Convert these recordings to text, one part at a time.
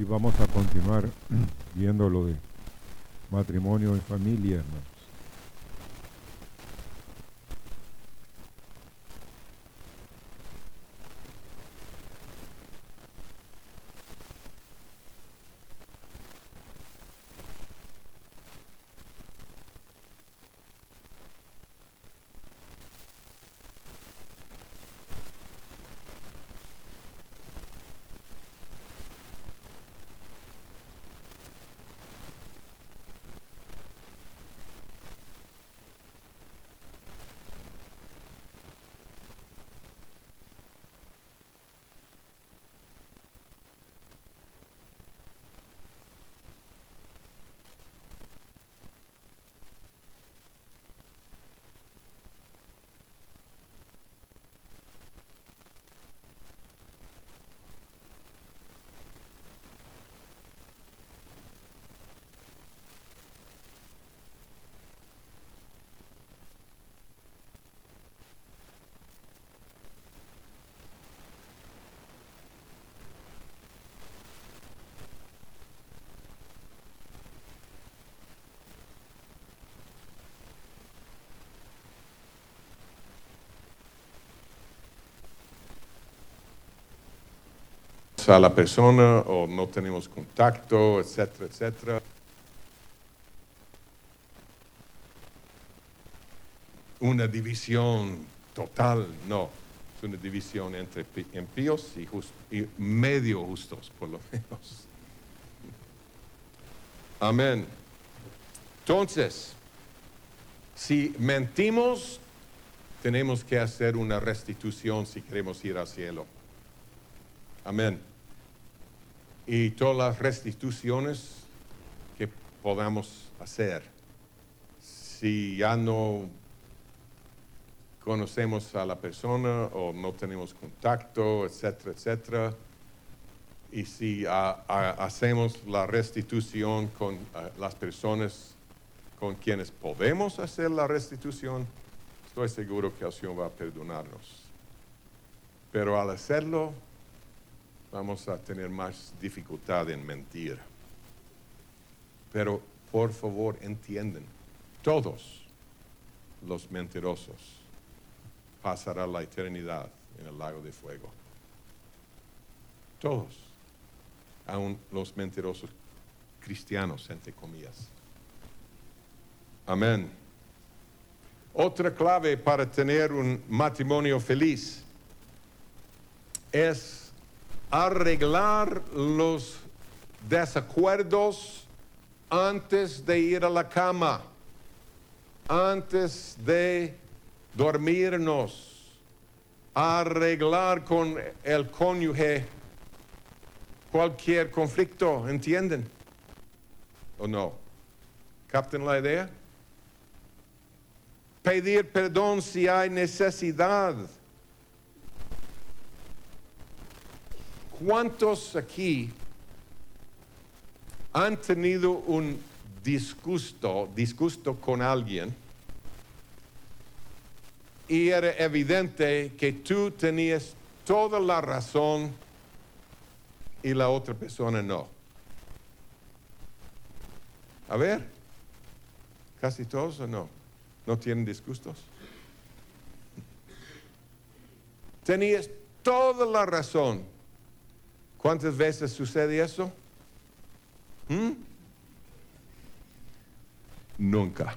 Y vamos a continuar viendo lo de matrimonio y familia, hermanos. A la persona o no tenemos contacto, etcétera, etcétera. Una división total, no. Es una división entre impíos y, jus- y medio justos, por lo menos. Amén. Entonces, si mentimos, tenemos que hacer una restitución si queremos ir al cielo. Amén. Y todas las restituciones que podamos hacer. Si ya no conocemos a la persona o no tenemos contacto, etcétera, etcétera. Y si ah, ah, hacemos la restitución con ah, las personas con quienes podemos hacer la restitución, estoy seguro que el Señor va a perdonarnos. Pero al hacerlo, vamos a tener más dificultad en mentir. Pero por favor entienden, todos los mentirosos pasarán la eternidad en el lago de fuego. Todos, aun los mentirosos cristianos, entre comillas. Amén. Otra clave para tener un matrimonio feliz es arreglar los desacuerdos antes de ir a la cama, antes de dormirnos, arreglar con el cónyuge cualquier conflicto, ¿entienden? ¿O no? ¿Captan la idea? Pedir perdón si hay necesidad. ¿Cuántos aquí han tenido un disgusto, disgusto con alguien y era evidente que tú tenías toda la razón y la otra persona no? A ver, casi todos o no, no tienen disgustos. Tenías toda la razón. ¿Cuántas veces sucede eso? ¿Mm? Nunca.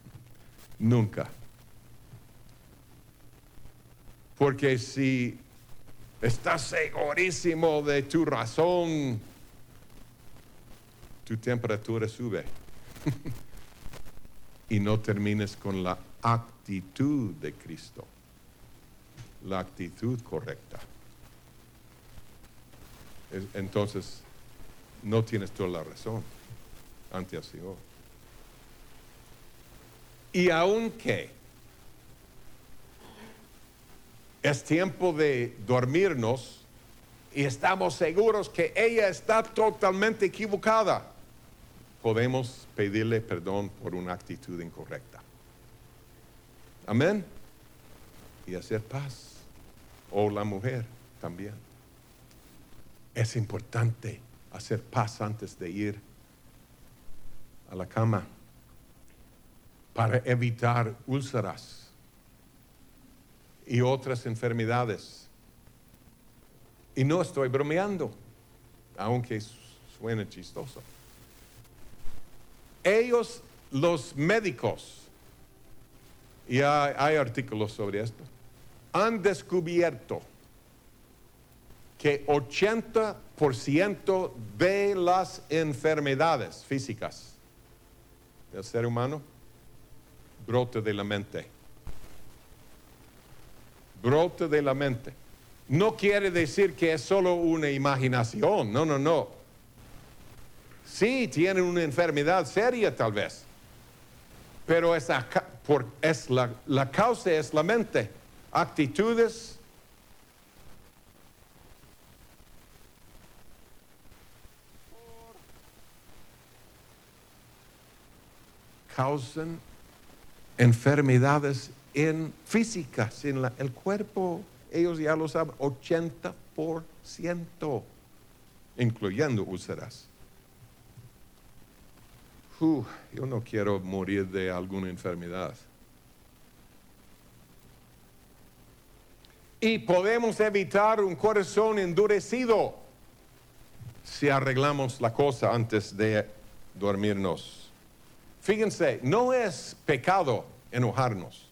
Nunca. Porque si estás segurísimo de tu razón, tu temperatura sube. y no termines con la actitud de Cristo. La actitud correcta. Es- Entonces, no tienes toda la razón ante el Señor. Y aunque es tiempo de dormirnos y estamos seguros que ella está totalmente equivocada, podemos pedirle perdón por una actitud incorrecta. Amén. Y hacer paz. O la mujer también. Es importante hacer paz antes de ir a la cama para evitar úlceras y otras enfermedades. Y no estoy bromeando, aunque suene chistoso. Ellos, los médicos, y hay, hay artículos sobre esto, han descubierto que 80% de las enfermedades físicas del ser humano brota de la mente. Brota de la mente. No quiere decir que es solo una imaginación, no, no, no. Sí, tienen una enfermedad seria tal vez, pero es, por, es la, la causa es la mente, actitudes, causan enfermedades en físicas, en el cuerpo, ellos ya lo saben, 80%, incluyendo úlceras. yo no quiero morir de alguna enfermedad. Y podemos evitar un corazón endurecido si arreglamos la cosa antes de dormirnos. Fíjense, no es pecado enojarnos.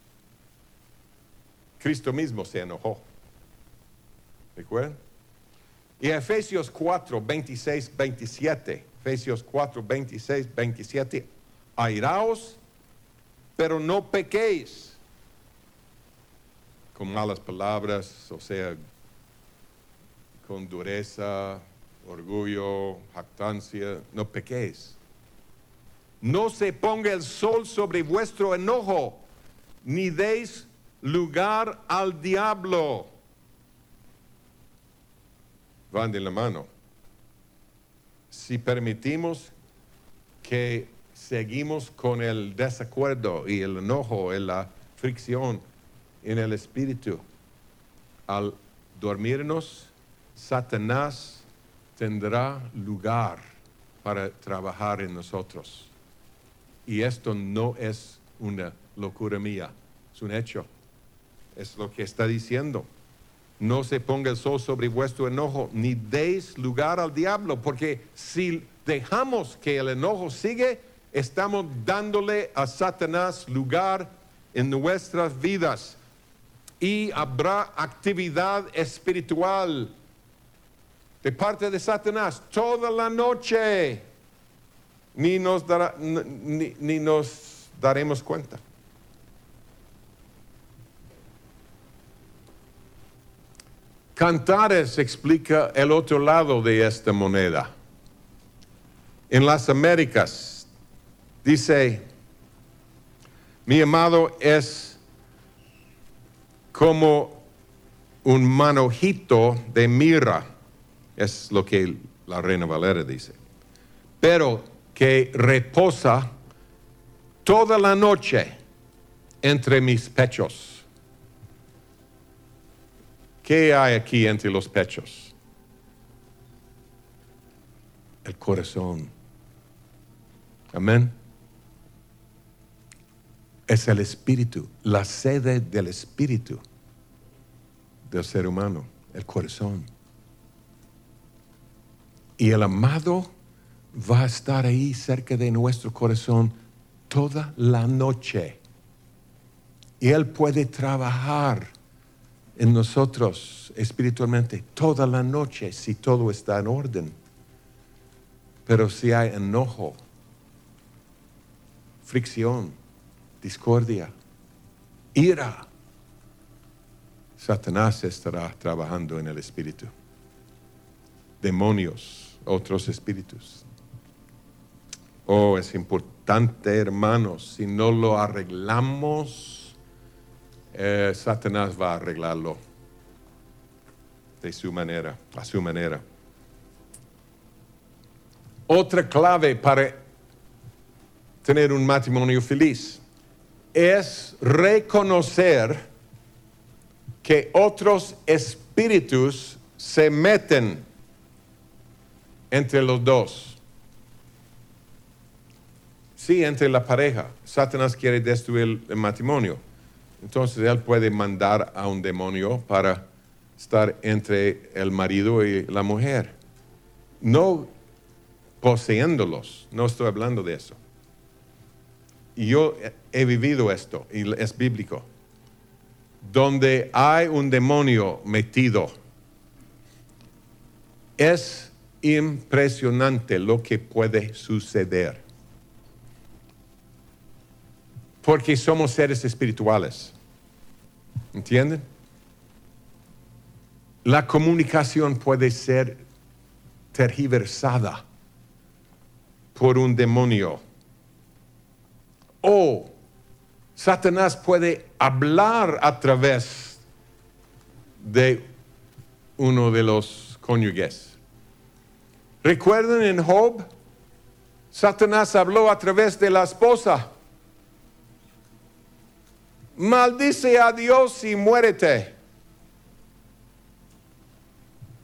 Cristo mismo se enojó. ¿Recuerdan? Y Efesios 4, 26, 27. Efesios 4, 26, 27. Airaos, pero no pequéis con malas palabras, o sea, con dureza, orgullo, jactancia, no pequéis. No se ponga el sol sobre vuestro enojo, ni deis lugar al diablo. Van de la mano. Si permitimos que seguimos con el desacuerdo y el enojo y la fricción en el espíritu, al dormirnos, Satanás tendrá lugar para trabajar en nosotros. Y esto no es una locura mía, es un hecho. Es lo que está diciendo. No se ponga el sol sobre vuestro enojo, ni deis lugar al diablo, porque si dejamos que el enojo sigue, estamos dándole a Satanás lugar en nuestras vidas. Y habrá actividad espiritual de parte de Satanás toda la noche ni nos, dará, ni, ni nos daremos cuenta. Cantares explica el otro lado de esta moneda. En las Américas dice, mi amado es como un manojito de mirra, es lo que la reina Valera dice. Pero que reposa toda la noche entre mis pechos. ¿Qué hay aquí entre los pechos? El corazón. Amén. Es el espíritu, la sede del espíritu del ser humano, el corazón. Y el amado va a estar ahí cerca de nuestro corazón toda la noche. Y Él puede trabajar en nosotros espiritualmente toda la noche si todo está en orden. Pero si hay enojo, fricción, discordia, ira, Satanás estará trabajando en el espíritu. Demonios, otros espíritus. Oh, es importante, hermanos, si no lo arreglamos, eh, Satanás va a arreglarlo de su manera, a su manera. Otra clave para tener un matrimonio feliz es reconocer que otros espíritus se meten entre los dos. Sí, entre la pareja. Satanás quiere destruir el matrimonio. Entonces él puede mandar a un demonio para estar entre el marido y la mujer. No poseyéndolos, no estoy hablando de eso. Y yo he vivido esto, y es bíblico. Donde hay un demonio metido, es impresionante lo que puede suceder. Porque somos seres espirituales. ¿Entienden? La comunicación puede ser tergiversada por un demonio. O Satanás puede hablar a través de uno de los cónyuges. ¿Recuerdan en Job? Satanás habló a través de la esposa. Maldice a Dios y muérete.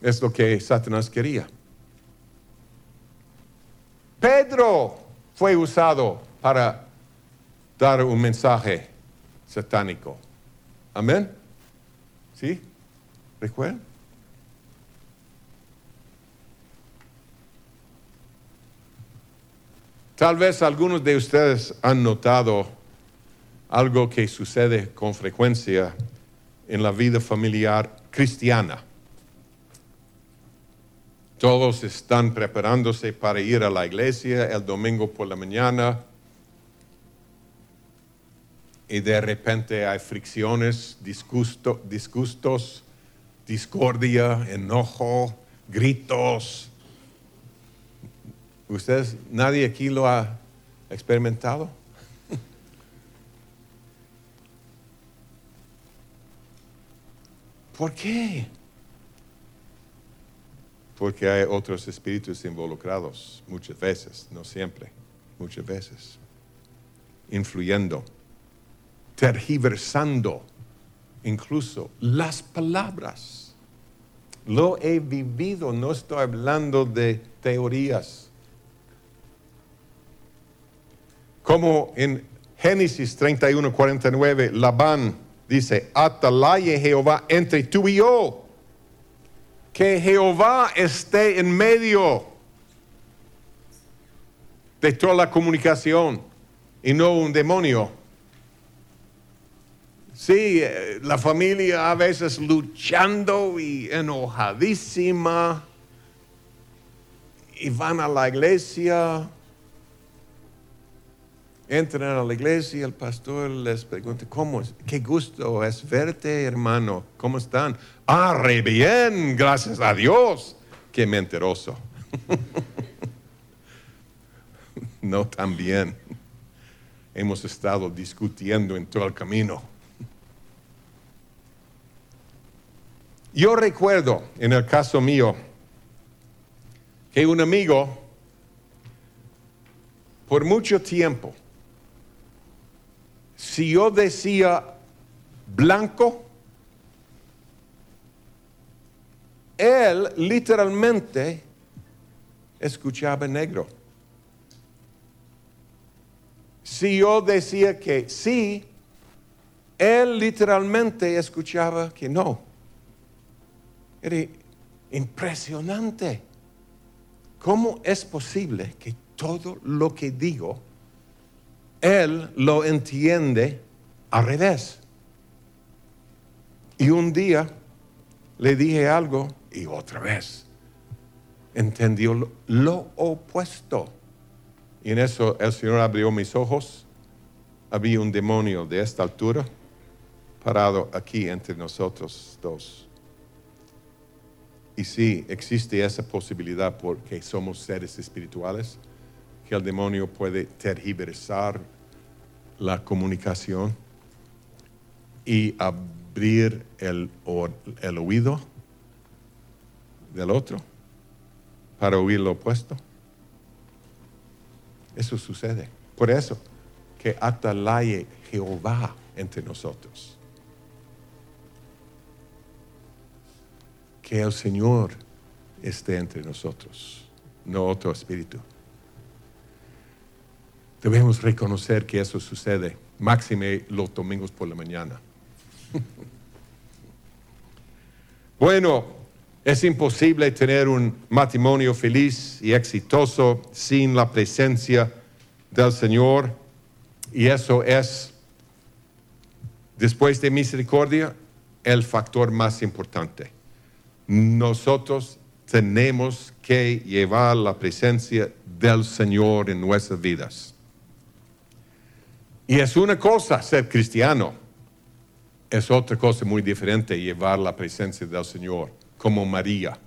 Es lo que Satanás quería. Pedro fue usado para dar un mensaje satánico. Amén. ¿Sí? ¿Recuerdan? Tal vez algunos de ustedes han notado algo que sucede con frecuencia en la vida familiar cristiana. Todos están preparándose para ir a la iglesia el domingo por la mañana y de repente hay fricciones, disgustos, discordia, enojo, gritos, ¿Ustedes, nadie aquí lo ha experimentado? ¿Por qué? Porque hay otros espíritus involucrados muchas veces, no siempre, muchas veces, influyendo, tergiversando incluso las palabras. Lo he vivido, no estoy hablando de teorías. Como en Génesis 31, 49, Labán dice, atalaye Jehová entre tú y yo. Que Jehová esté en medio de toda la comunicación y no un demonio. Sí, eh, la familia a veces luchando y enojadísima y van a la iglesia entran a la iglesia y el pastor les pregunta, ¿cómo? Qué gusto es verte, hermano. ¿Cómo están? Ah, re bien, gracias a Dios. Qué mentiroso. no tan bien. Hemos estado discutiendo en todo el camino. Yo recuerdo, en el caso mío, que un amigo, por mucho tiempo, si yo decía blanco, él literalmente escuchaba negro. Si yo decía que sí, él literalmente escuchaba que no. Era impresionante. ¿Cómo es posible que todo lo que digo él lo entiende al revés. Y un día le dije algo y otra vez entendió lo, opuesto. Y en eso el Señor abrió mis ojos. Había un demonio de esta altura parado aquí entre nosotros dos. Y sí, existe esa posibilidad porque somos seres espirituales que el demonio puede tergiversar la comunicación y abrir el, el oído del otro para oír lo opuesto. Eso sucede. Por eso que atalaye Jehová entre nosotros. Que el Señor esté entre nosotros no otro espíritu. Debemos reconocer que eso sucede, máxime los domingos por la mañana. bueno, es imposible tener un matrimonio feliz y exitoso sin la presencia del Señor y eso es, después de misericordia, el factor más importante. Nosotros tenemos que llevar la presencia del Señor en nuestras vidas. Y es una cosa ser cristiano, es otra cosa muy diferente llevar la presencia del Señor, como María,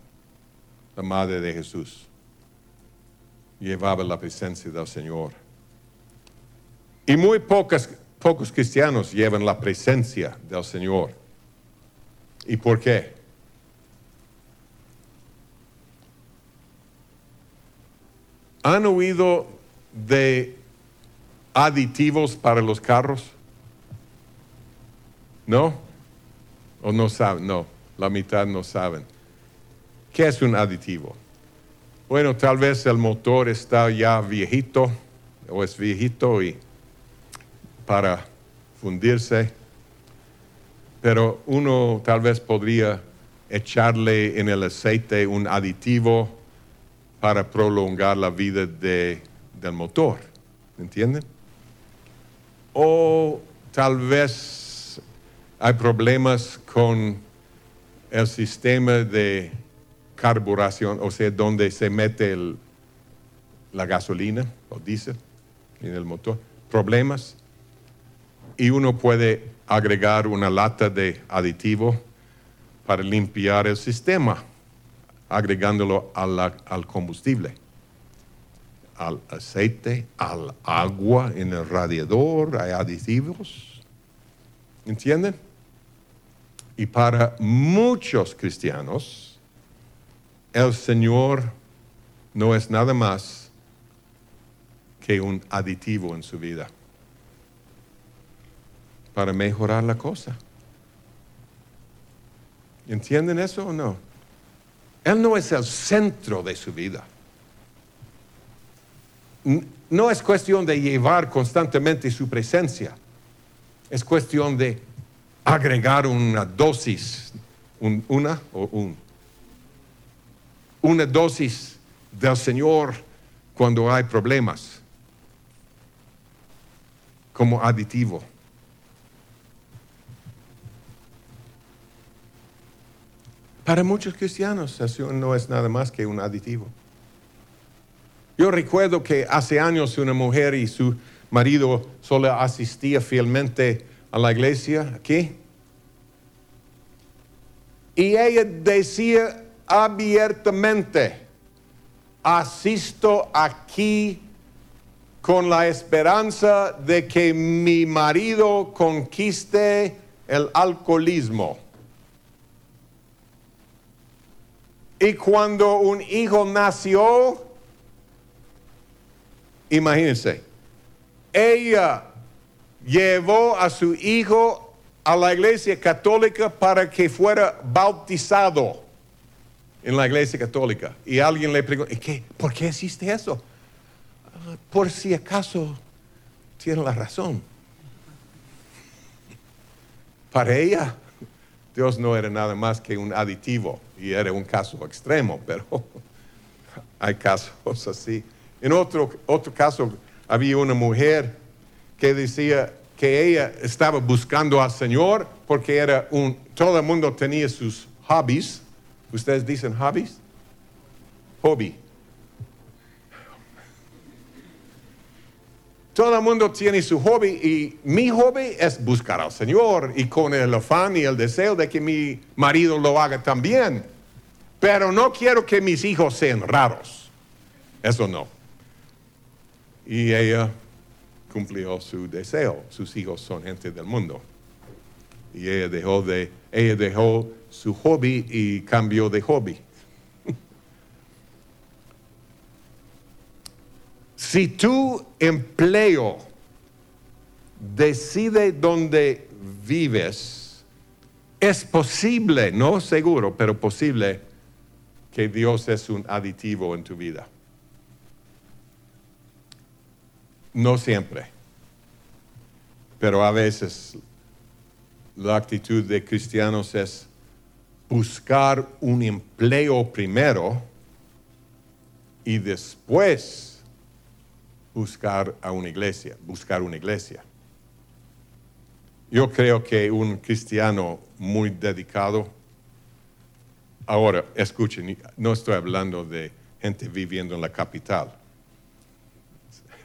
la Madre de Jesús, llevaba la presencia del Señor. Y muy pocos cristianos llevan la presencia del Señor. ¿Y por qué? ¿Han oído de aditivos para los carros? ¿No? ¿O no saben? No, la mitad no saben. ¿Qué es un aditivo? Bueno, tal vez el motor está ya viejito o es viejito y para fundirse, pero uno tal vez podría echarle en el aceite un aditivo para prolongar la vida del motor, ¿entienden? O tal vez hay problemas con el sistema de carburación, o sea, donde se mete la gasolina o diésel en el motor. Problemas y uno puede agregar una lata de aditivo para limpiar el sistema, agregándolo al combustible, al aceite, al agua en el radiador, hay aditivos. ¿Entienden? Y para muchos cristianos, el Señor no es nada más que un aditivo en su vida para mejorar la cosa. ¿Entienden eso o no? Él no es el centro de su vida. No es cuestión de llevar constantemente su presencia. Es cuestión de agregar una dosis, una o un, una dosis del Señor cuando hay problemas, como aditivo. Para muchos cristianos eso no es nada más que un aditivo. Yo recuerdo que hace años una mujer y su marido solo asistía fielmente a la iglesia aquí. Y ella decía abiertamente, asisto aquí con la esperanza de que mi marido conquiste el alcoholismo. Y cuando un hijo nació, imagínense, ella llevó a su hijo a la iglesia católica para que fuera bautizado en la iglesia católica. Y alguien le preguntó. ¿por qué existe eso? Por si acaso tiene la razón. Para ella, Dios no era nada más que un aditivo y era un caso extremo, pero hay casos así. En otro, otro caso había una mujer que decía que ella estaba buscando al Señor porque era un, todo el mundo tenía sus hobbies. ¿Ustedes dicen hobbies? Hobby. Todo el mundo tiene su hobby y mi hobby es buscar al Señor y con el afán y el deseo de que mi marido lo haga también. Pero no quiero que mis hijos sean raros. Eso no. Y ella cumplió su deseo. Sus hijos son gente del mundo. Y ella dejó, de, ella dejó su hobby y cambió de hobby. Si tu empleo decide dónde vives, es posible, no seguro, pero posible que Dios es un aditivo en tu vida. No siempre. Pero a veces la actitud de cristianos es buscar un empleo primero y después buscar a una iglesia, buscar una iglesia. Yo creo que un cristiano muy dedicado, ahora escuchen, no estoy hablando de gente viviendo en la capital,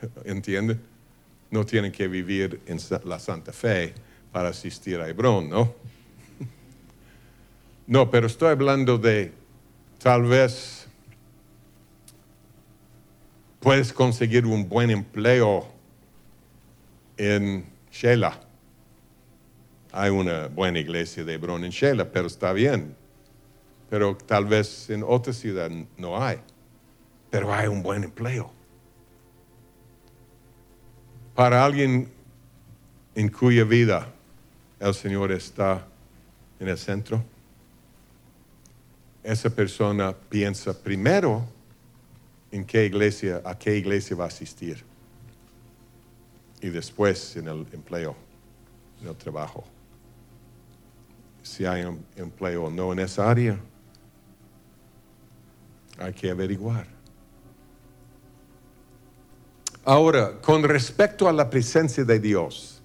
¿entienden? No tienen que vivir en la Santa Fe para asistir a Hebrón, ¿no? No, pero estoy hablando de tal vez puedes conseguir un buen empleo en Sheila hay una buena iglesia de Hebrón en Sheila, pero está bien. Pero tal vez en otra ciudad no hay. Pero hay un buen empleo. Para alguien en cuya vida el Señor está en el centro, esa persona piensa primero en qué iglesia, a qué iglesia va a asistir y después en el empleo, en el trabajo si hay un empleo o no en esa área. Hay que averiguar. Ahora, con respecto a la presencia de Dios,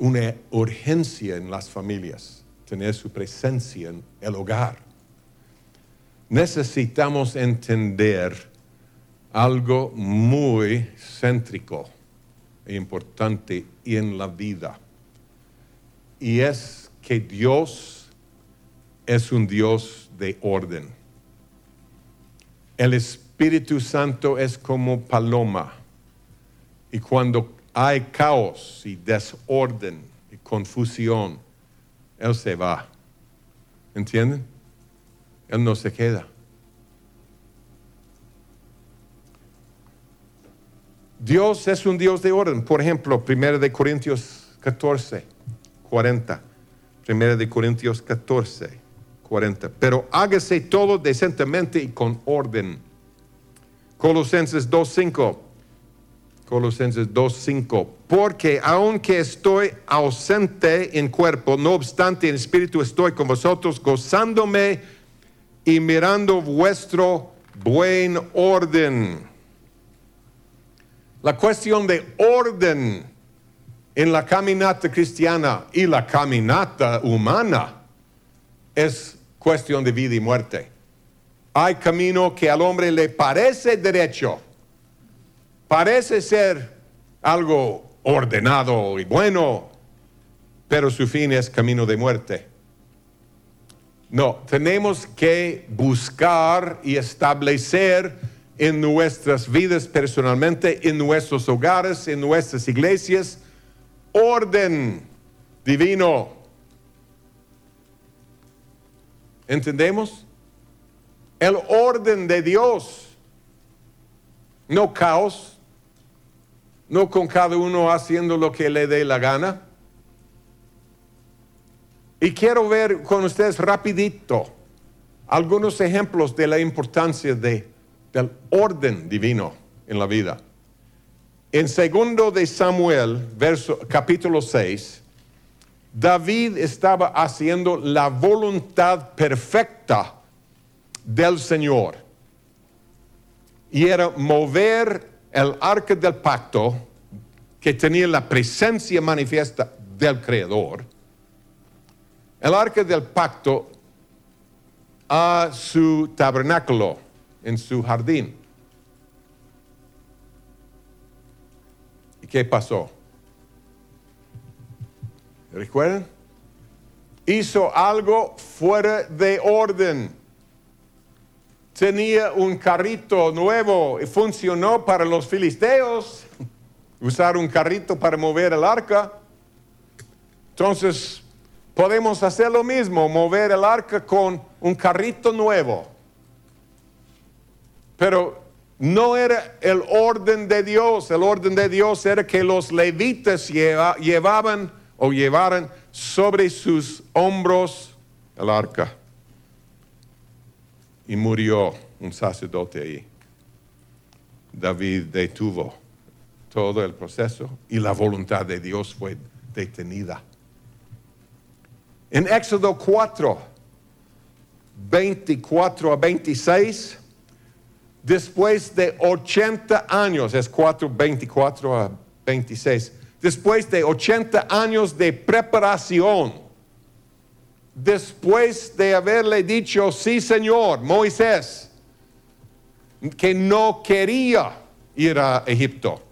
una urgencia en las familias, tener su presencia en el hogar. Necesitamos entender algo muy céntrico e importante en la vida y es que Dios es un Dios de orden. El Espíritu Santo es como paloma y cuando hay caos y desorden y confusión, Él se va. ¿Entienden? Él no se queda. Dios es un Dios de orden. Por ejemplo, 1 de Corintios 14. 40. Primera de Corintios 14, 40. Pero hágase todo decentemente y con orden. Colosenses 2.5. Colosenses 2.5. Porque aunque estoy ausente en cuerpo, no obstante en espíritu estoy con vosotros, gozándome y mirando vuestro buen orden. La cuestión de orden en la caminata cristiana y la caminata humana es cuestión de vida y muerte. Hay camino que al hombre le parece derecho, parece ser algo ordenado y bueno, pero su fin es camino de muerte. No, tenemos que buscar y establecer en nuestras vidas personalmente, en nuestros hogares, en nuestras iglesias, orden divino. ¿Entendemos? El orden de Dios. No caos. No con cada uno haciendo lo que le dé la gana. Y quiero ver con ustedes rapidito algunos ejemplos de la importancia de, del orden divino en la vida. En segundo de Samuel, verso, capítulo 6, David estaba haciendo la voluntad perfecta del Señor. Y era mover el arca del pacto que tenía la presencia manifiesta del Creador. El arca del pacto a su tabernáculo en su jardín. ¿qué pasó? ¿Recuerdan? Hizo algo fuera de orden. Tenía un carrito nuevo y funcionó para los filisteos. Usar un carrito para mover el arca. Entonces, podemos hacer lo mismo, mover el arca con un carrito nuevo. Pero no era el orden de Dios. El orden de Dios era que los levitas llevaban o llevaran sobre sus hombros el arca. Y murió un sacerdote ahí. David detuvo todo el proceso y la voluntad de Dios fue detenida. En Éxodo 4, 24 a 26, después de 80 años, es 4, 24 a 26, después de 80 años de preparación, después de haberle dicho, sí Señor, Moisés, que no quería ir a Egipto.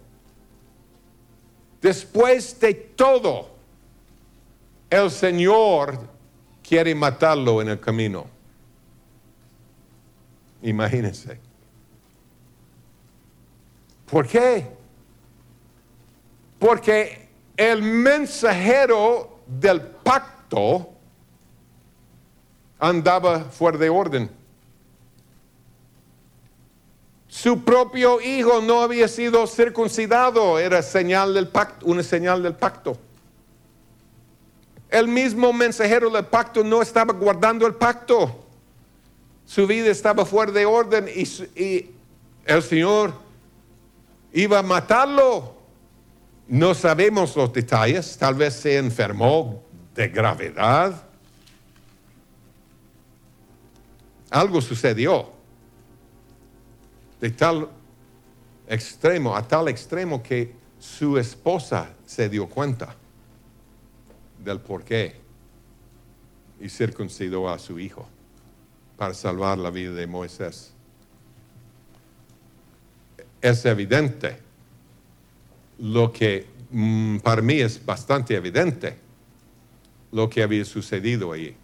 Después de todo, el Señor quiere matarlo en el camino. Imagínense. ¿Por qué? Porque el mensajero del pacto andaba fuera de orden. Su propio hijo no había sido circuncidado, era señal del pacto, una señal del pacto. El mismo mensajero del pacto no estaba guardando el pacto. Su vida estaba fuera de orden y, y el Señor iba a matarlo. No sabemos los detalles, tal vez se enfermó de gravedad. Algo sucedió de tal extremo, a tal extremo que su esposa se dio cuenta del porqué y circuncidó a su hijo para salvar la vida de Moisés. Es evidente lo que mm, para mí es bastante evidente lo que había sucedido allí.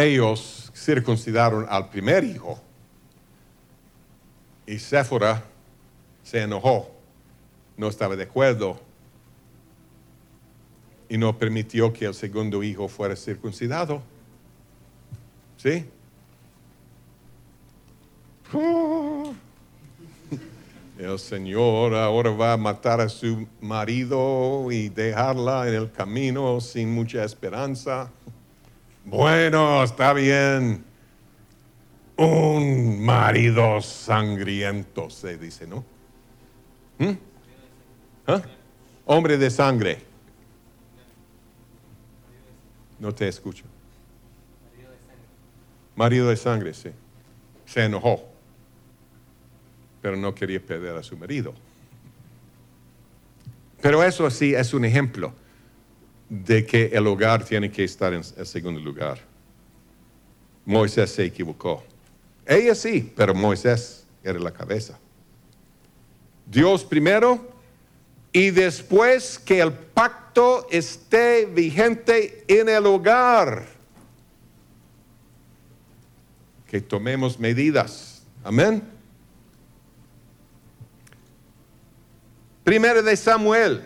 Ellos circuncidaron al primer hijo y Séfora se enojó, no estaba de acuerdo y no permitió que el segundo hijo fuera circuncidado. ¿Sí? El Señor ahora va a matar a su marido y dejarla en el camino sin mucha esperanza. Bueno, está bien un marido sangriento, se dice, ¿no? ¿Mm? ¿Ah? Hombre de sangre. No te escucho. Marido de sangre, sí. Se enojó, pero no quería perder a su marido. Pero eso sí es un ejemplo de que el hogar tiene que estar en el segundo lugar. Moisés se equivocó. Ella sí, pero Moisés era la cabeza. Dios primero y después que el pacto esté vigente en el hogar. Que tomemos medidas. Amén. Primero de Samuel,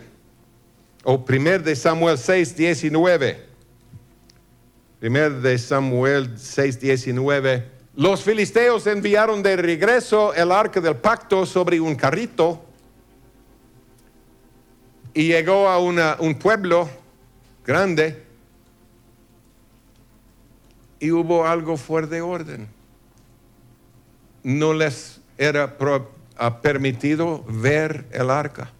o primero de Samuel 6, 19. Primero de Samuel 6, 19 los filisteos enviaron de regreso el arca del pacto sobre un carrito y llegó a un pueblo grande y hubo algo fuera de orden. No les era permitido ver el arca,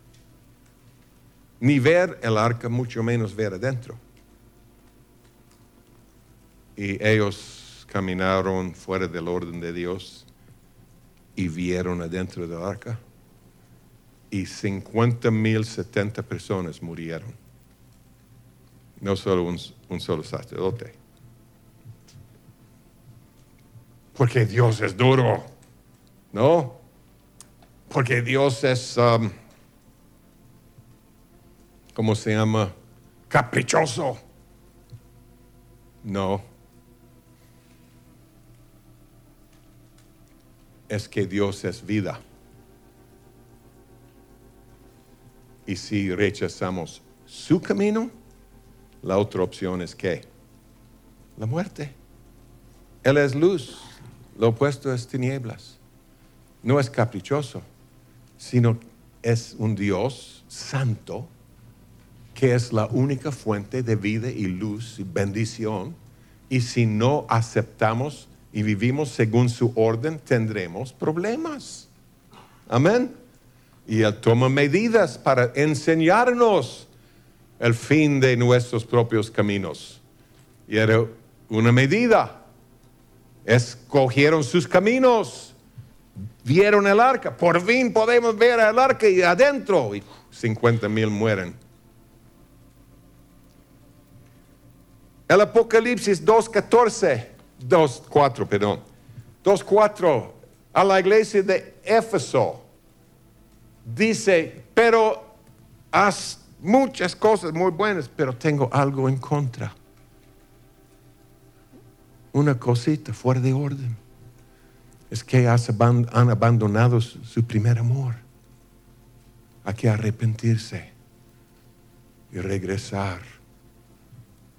ni ver el arca, mucho menos ver adentro. Y ellos caminaron fuera del orden de Dios y vieron adentro del arca. Y 50 mil 70 personas murieron. No solo un, solo sacerdote. Porque Dios es duro. ¿No? Porque Dios es, um, ¿cómo se llama? Caprichoso. No. es que Dios es vida. Y si rechazamos su camino, la otra opción es que la muerte. Él es luz, lo opuesto es tinieblas. No es caprichoso, sino es un Dios santo que es la única fuente de vida y luz y bendición. Y si no aceptamos y vivimos según su orden, tendremos problemas. Amén. Y Él toma medidas para enseñarnos el fin de nuestros propios caminos. Y era una medida. Escogieron sus caminos, vieron el arca. Por fin podemos ver el arca y adentro. Y 50 mil mueren. El Apocalipsis 2.14, 2.4, perdón. 2.4 a la iglesia de Éfeso. Dice, pero haz muchas cosas muy buenas, pero tengo algo en contra. Una cosita fuera de orden. Es que han abandonado su primer amor. Hay que arrepentirse y regresar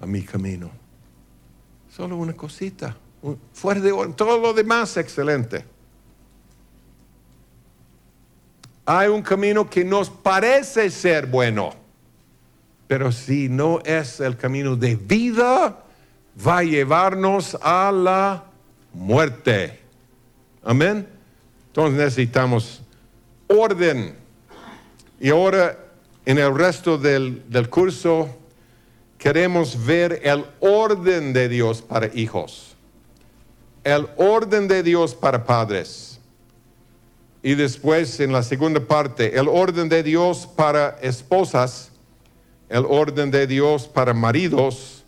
a mi camino. Solo una cosita. Fuera de. Todo lo demás excelente. Hay un camino que nos parece ser bueno, pero si no es el camino de vida, va a llevarnos a la muerte. Amén. Entonces necesitamos orden. Y ahora en el resto del, del curso queremos ver el orden de Dios para hijos, el orden de Dios para padres. Y después en la segunda parte, el orden de Dios para esposas, el orden de Dios para maridos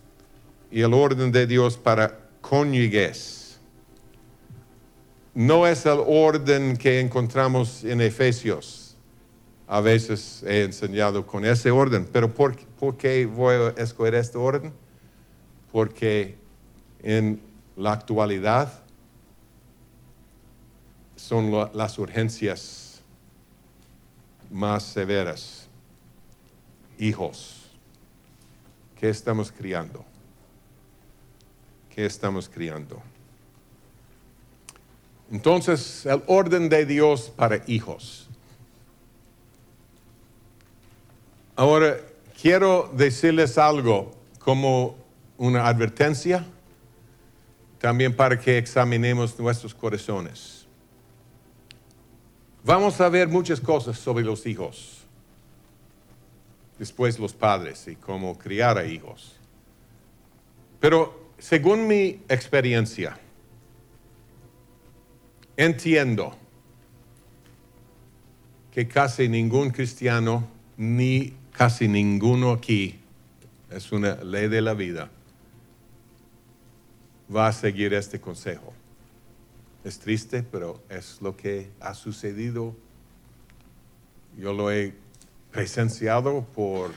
y el orden de Dios para cónyuges. No es el orden que encontramos en Efesios. A veces he enseñado con ese orden, pero ¿por, ¿por qué voy a escoger este orden? Porque en la actualidad son las urgencias más severas. Hijos, ¿qué estamos criando? ¿Qué estamos criando? Entonces, el orden de Dios para hijos. Ahora, quiero decirles algo como una advertencia, también para que examinemos nuestros corazones. Vamos a ver muchas cosas sobre los hijos, después los padres y cómo criar a hijos. Pero según mi experiencia, entiendo que casi ningún cristiano, ni casi ninguno aquí, es una ley de la vida, va a seguir este consejo. Es triste, pero es lo que ha sucedido. Yo lo he presenciado por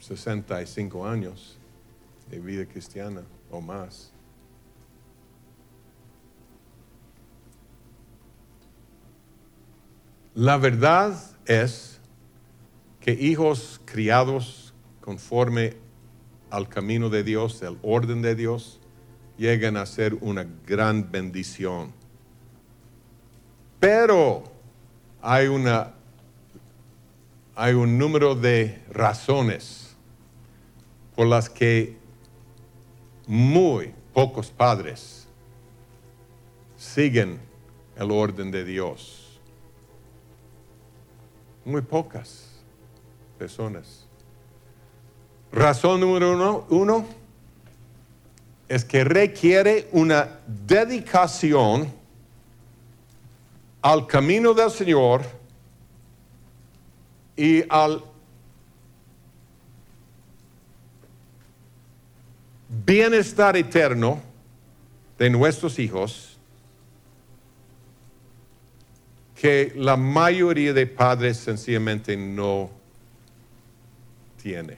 65 años de vida cristiana o más. La verdad es que hijos criados conforme al camino de Dios, el orden de Dios, llegan a ser una gran bendición. Pero hay, una, hay un número de razones por las que muy pocos padres siguen el orden de Dios. Muy pocas personas. Razón número uno, es que requiere una dedicación al camino del Señor y al bienestar eterno de nuestros hijos que la mayoría de padres sencillamente no tiene.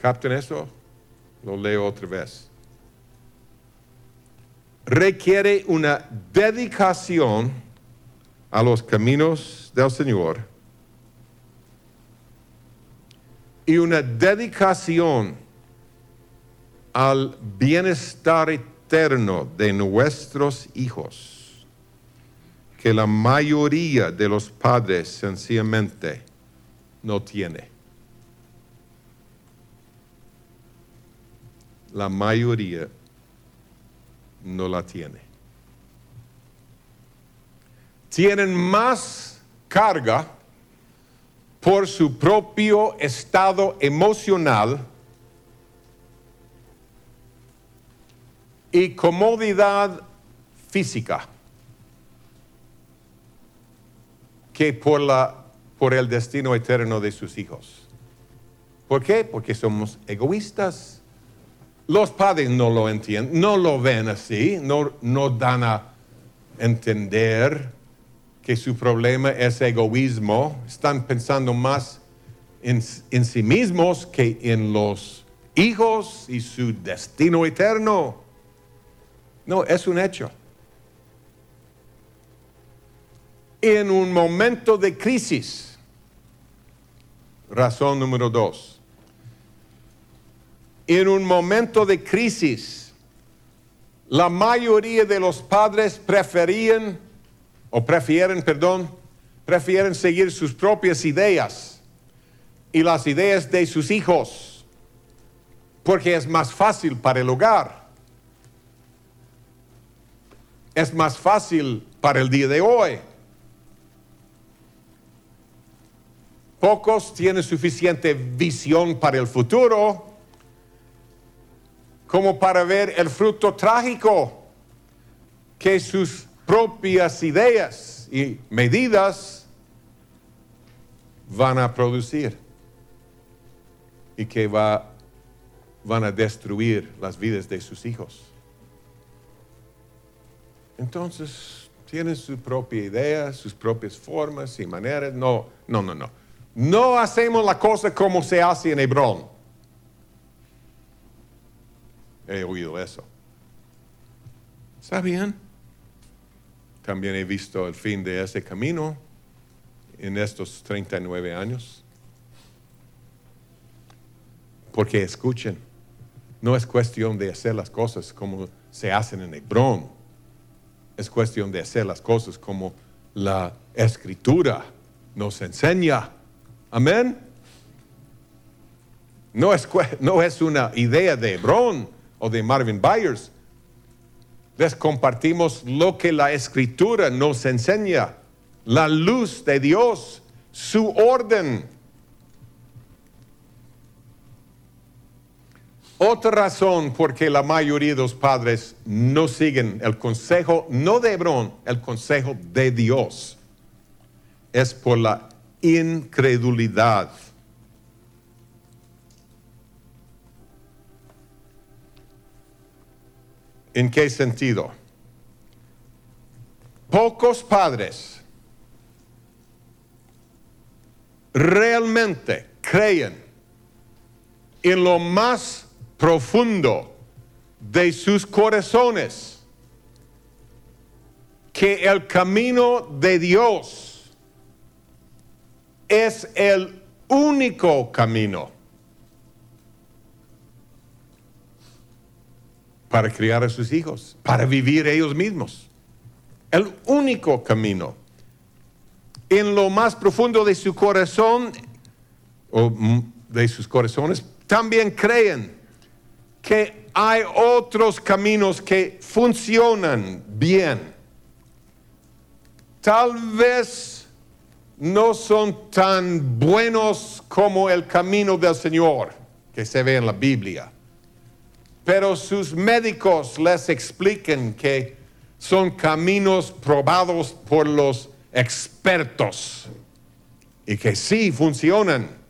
¿Capten eso? Lo leo otra vez. Requiere una dedicación a los caminos del Señor y una dedicación al bienestar eterno de nuestros hijos que la mayoría de los padres sencillamente no tiene. la mayoría no la tiene. Tienen más carga por su propio estado emocional y comodidad física que por, la, por el destino eterno de sus hijos. ¿Por qué? Porque somos egoístas. Los padres no lo entienden, no lo ven así, no, no dan a entender que su problema es egoísmo. Están pensando más en, en sí mismos que en los hijos y su destino eterno. No, es un hecho. En un momento de crisis, razón número dos, en un momento de crisis, la mayoría de los padres preferían, o prefieren, perdón, prefieren seguir sus propias ideas y las ideas de sus hijos, porque es más fácil para el hogar. Es más fácil para el día de hoy. Pocos tienen suficiente visión para el futuro como para ver el fruto trágico que sus propias ideas y medidas van a producir y que va, van a destruir las vidas de sus hijos. Entonces, tienen su propia idea, sus propias formas y maneras. No, no, no, no. No hacemos la cosa como se hace en Hebrón. He oído eso. ¿Está bien? También he visto el fin de ese camino en estos 39 años. Porque escuchen, no es cuestión de hacer las cosas como se hacen en Hebrón. Es cuestión de hacer las cosas como la escritura nos enseña. Amén. No es, no es una idea de Hebrón o de Marvin Byers. Les compartimos lo que la escritura nos enseña, la luz de Dios, su orden. Otra razón por que la mayoría de los padres no siguen el consejo, no de Hebrón, el consejo de Dios, es por la incredulidad. ¿En qué sentido? Pocos padres realmente creen en lo más profundo de sus corazones que el camino de Dios es el único camino para criar a sus hijos, para vivir ellos mismos. El único camino. En lo más profundo de su corazón, o de sus corazones, también creen que hay otros caminos que funcionan bien. Tal vez no son tan buenos como el camino del Señor que se ve en la Biblia pero sus médicos les expliquen que son caminos probados por los expertos y que sí funcionan.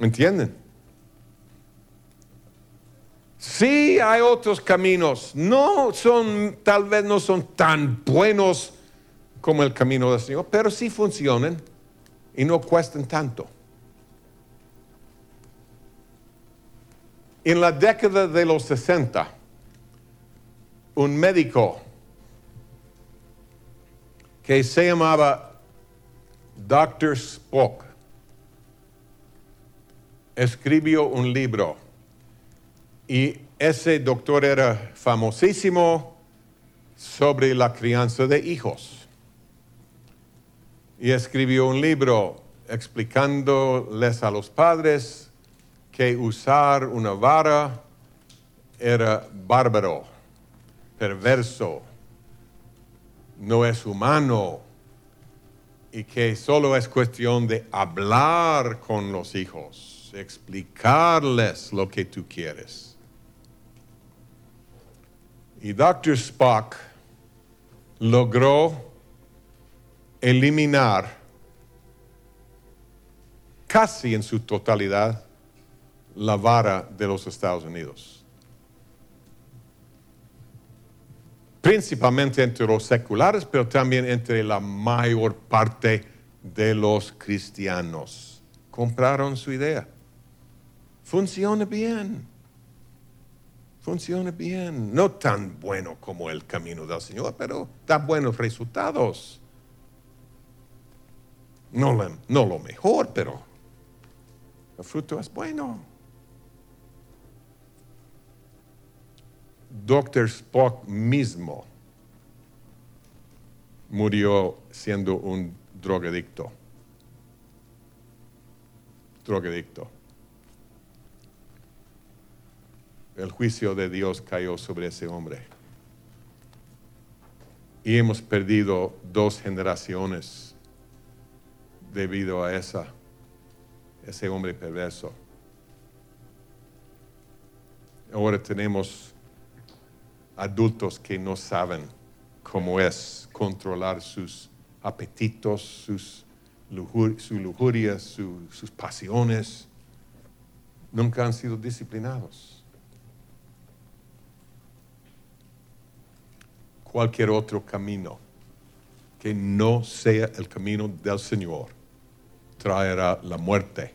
¿Entienden? Sí hay otros caminos, no son, tal vez no son tan buenos como el camino del Señor, pero sí funcionan y no cuestan tanto. En la década de los 60, un médico que se llamaba Dr. Spock escribió un libro y ese doctor era famosísimo sobre la crianza de hijos. Y escribió un libro explicándoles a los padres que usar una vara era bárbaro, perverso, no es humano y que solo es cuestión de hablar con los hijos, explicarles lo que tú quieres. Y Dr. Spock logró eliminar casi en su totalidad la vara de los Estados Unidos. Principalmente entre los seculares, pero también entre la mayor parte de los cristianos. Compraron su idea. Funciona bien. Funciona bien. No tan bueno como el camino del Señor, pero da buenos resultados. No, no lo mejor, pero el fruto es bueno. Doctor Spock mismo murió siendo un drogadicto. Drogadicto. El juicio de Dios cayó sobre ese hombre. Y hemos perdido dos generaciones debido a esa ese hombre perverso. Ahora tenemos adultos que no saben cómo es controlar sus apetitos, sus su lujuria, sus pasiones. Nunca han sido disciplinados. Cualquier otro camino que no sea el camino del Señor traerá la muerte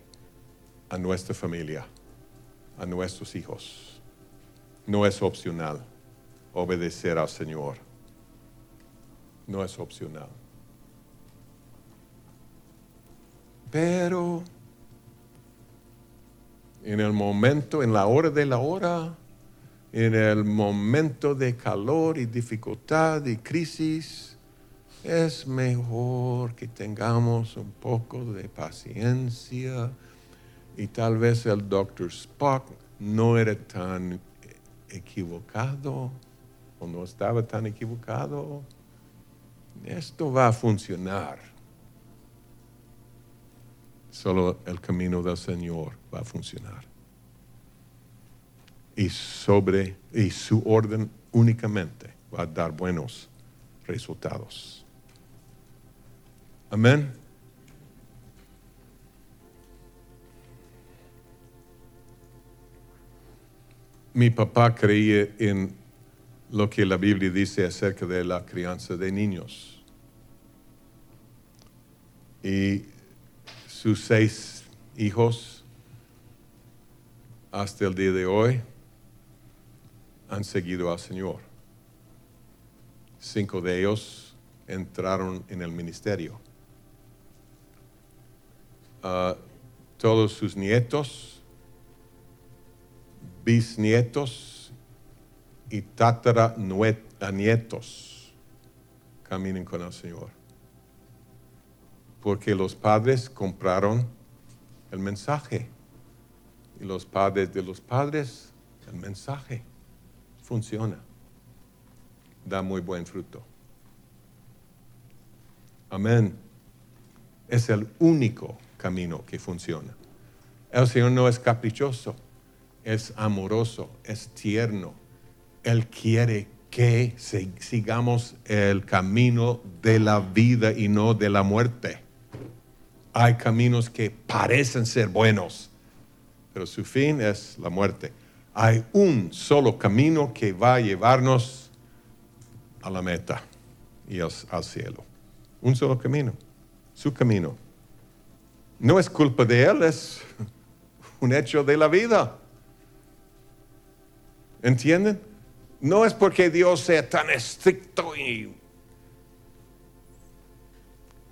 a nuestra familia, a nuestros hijos. No es opcional obedecer al Señor. No es opcional. Pero en el momento, en la hora de la hora, en el momento de calor y dificultad y crisis, es mejor que tengamos un poco de paciencia y tal vez el doctor Spock no era tan equivocado o no estaba tan equivocado. Esto va a funcionar. Solo el camino del Señor va a funcionar. Y sobre y su orden únicamente va a dar buenos resultados. Amén. Mi papá creía en lo que la Biblia dice acerca de la crianza de niños. Y sus seis hijos hasta el día de hoy han seguido al Señor. Cinco de ellos entraron en el ministerio a todos sus nietos, bisnietos y tataranietos caminen con el Señor. Porque los padres compraron el mensaje. Y los padres de los padres, el mensaje funciona. Da muy buen fruto. Amén. Es el único camino que funciona. El Señor no es caprichoso, es amoroso, es tierno. Él quiere que sigamos el camino de la vida y no de la muerte. Hay caminos que parecen ser buenos, pero su fin es la muerte. Hay un solo camino que va a llevarnos a la meta y al cielo. Un solo camino, su camino. No es culpa de Él, es un hecho de la vida. ¿Entienden? No es porque Dios sea tan estricto y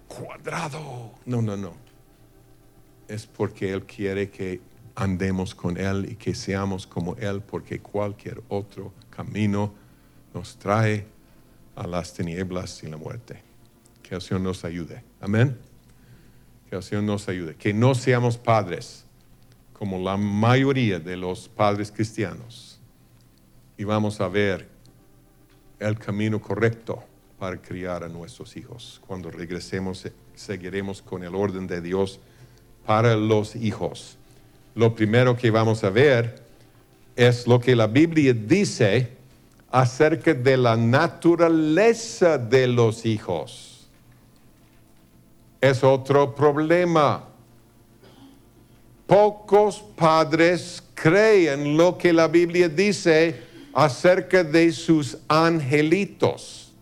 cuadrado. No, no, no. Es porque Él quiere que andemos con Él y que seamos como Él, porque cualquier otro camino nos trae a las tinieblas y la muerte. Que el Señor nos ayude. Amén. Que el Señor nos ayude. Que no seamos padres como la mayoría de los padres cristianos y vamos a ver el camino correcto para criar a nuestros hijos. Cuando regresemos, seguiremos con el orden de Dios para los hijos. Lo primero que vamos a ver es lo que la Biblia dice acerca de la naturaleza de los hijos. Es otro problema Pocos padres creen lo que la Biblia dice acerca de sus angelitos.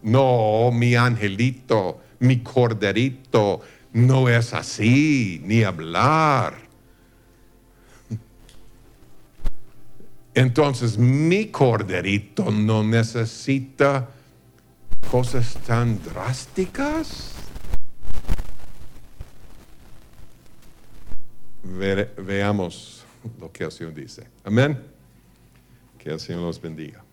No, mi angelito, mi corderito, no es así, ni hablar. Entonces mi corderito no necesita cosas tan drásticas. veamos lo que el Señor dice. Amén. Que el Señor los bendiga.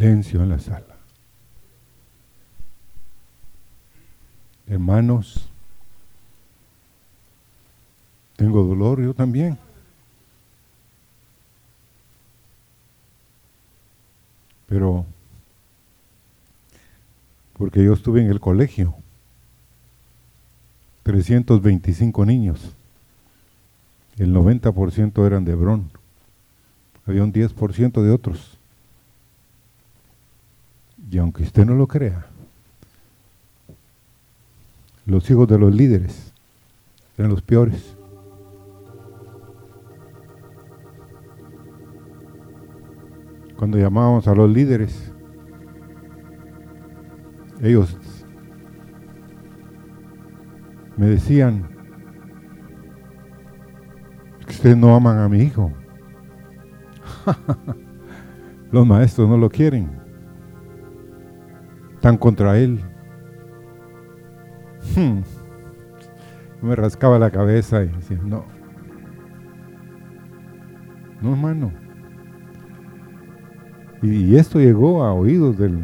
Silencio en la sala. Hermanos, tengo dolor yo también. Pero, porque yo estuve en el colegio, 325 niños, el 90% eran de Hebrón, había un 10% de otros. Y aunque usted no lo crea, los hijos de los líderes eran los peores. Cuando llamábamos a los líderes, ellos me decían que ustedes no aman a mi hijo. los maestros no lo quieren están contra él. Hmm. Me rascaba la cabeza y decía, no. No, hermano. Y, esto llegó a oídos del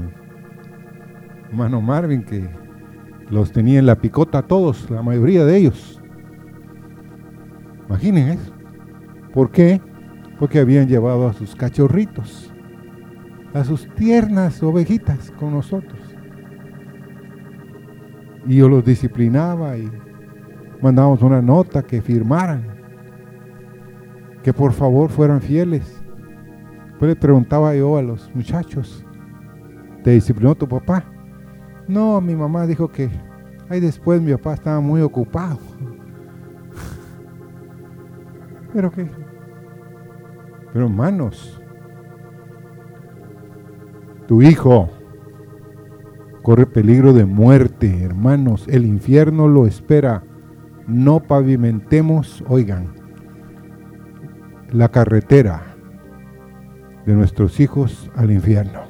hermano Marvin, que los tenía en la picota todos, la mayoría de ellos. Imaginen eso. ¿Por qué? Porque habían llevado a sus cachorritos, a sus tiernas ovejitas con nosotros. Y yo los disciplinaba y mandábamos una nota que firmaran, que por favor fueran fieles. Después le preguntaba yo a los muchachos, ¿te disciplinó tu papá? No, mi mamá dijo que, ahí después mi papá estaba muy ocupado. Pero qué, pero hermanos, tu hijo corre peligro de muerte, hermanos. El infierno lo espera. No pavimentemos, oigan, la carretera de nuestros hijos al infierno.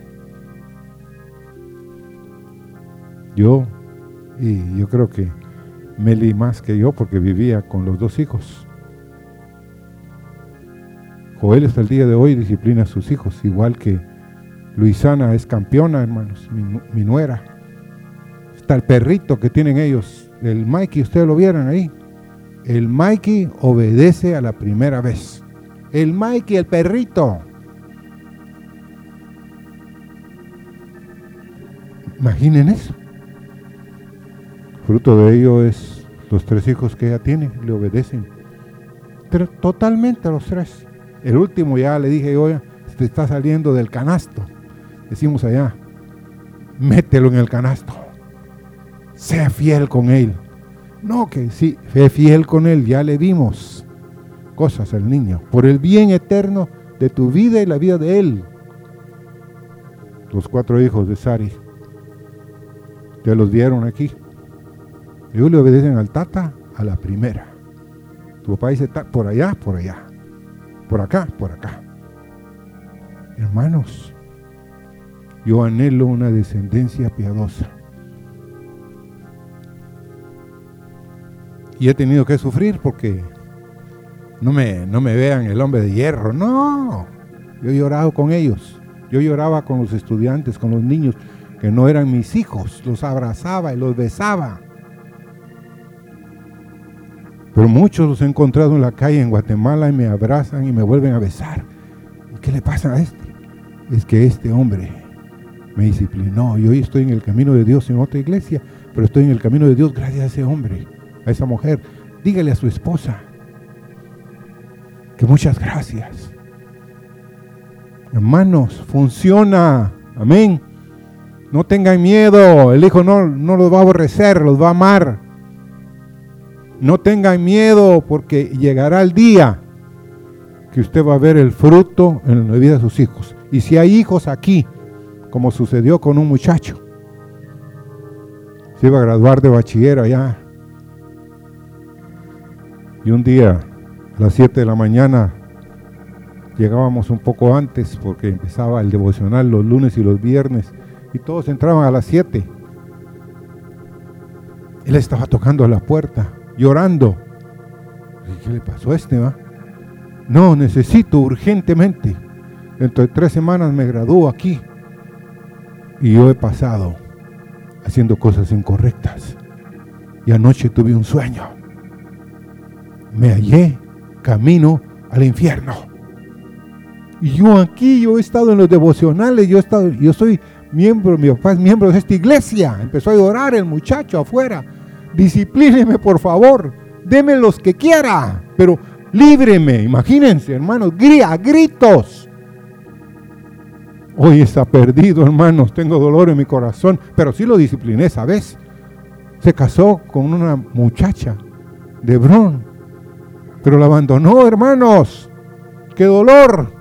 Yo, y yo creo que Meli más que yo, porque vivía con los dos hijos. Joel hasta el día de hoy disciplina a sus hijos, igual que Luisana es campeona, hermanos, mi, nuera. Está el perrito que tienen ellos, el Mikey, ustedes lo vieron ahí. El Mikey obedece a la primera vez. El Mikey, el perrito. Imaginen eso. Fruto de ello es los tres hijos que ella tiene, le obedecen. Totalmente a los tres. El último ya le dije, oye, te está saliendo del canasto decimos allá, mételo en el canasto. Sea fiel con él. No, que sí, fe fiel con él, ya le vimos cosas al niño, por el bien eterno de tu vida y la vida de él. Los cuatro hijos de Sari, te los dieron aquí. Ellos le obedecen al tata a la primera. Tu papá dice, por allá, por allá. Por acá, por acá. Hermanos, Yo anhelo una descendencia piadosa. Y he tenido que sufrir porque no me, no me vean el hombre de hierro. No, yo he llorado con ellos. Yo lloraba con los estudiantes, con los niños que no eran mis hijos. Los abrazaba y los besaba. Pero muchos los he encontrado en la calle en Guatemala y me abrazan y me vuelven a besar. ¿Y qué le pasa a este? Es que este hombre me disciplinó y hoy estoy en el camino de Dios en otra iglesia, pero estoy en el camino de Dios gracias a ese hombre, a esa mujer. Dígale a su esposa que muchas gracias. Hermanos, funciona. Amén. No tengan miedo. El Hijo no, no los va a aborrecer, los va a amar. No tengan miedo porque llegará el día que usted va a ver el fruto en la vida de sus hijos. Y si hay hijos aquí, como sucedió con un muchacho, se iba a graduar de bachiller allá. Y un día, a las 7 de la mañana, llegábamos un poco antes porque empezaba el devocional los lunes y los viernes y todos entraban a las 7. Él estaba tocando a la puerta llorando. ¿Qué le pasó a este? Va? No, necesito urgentemente. Dentro de tres semanas me gradúo aquí. Y yo he pasado haciendo cosas incorrectas. Y anoche tuve un sueño. Me hallé camino al infierno. Y yo aquí, yo he estado en los devocionales, yo he estado, yo soy miembro, mi papá es miembro de esta iglesia. Empezó a llorar el muchacho afuera disciplíneme por favor, deme los que quiera, pero líbreme, imagínense hermanos, a gritos. Hoy está perdido, hermanos, tengo dolor en mi corazón, pero sí lo discipliné, ¿sabes? Se casó con una muchacha de Bron, pero la abandonó, hermanos. ¡Qué dolor!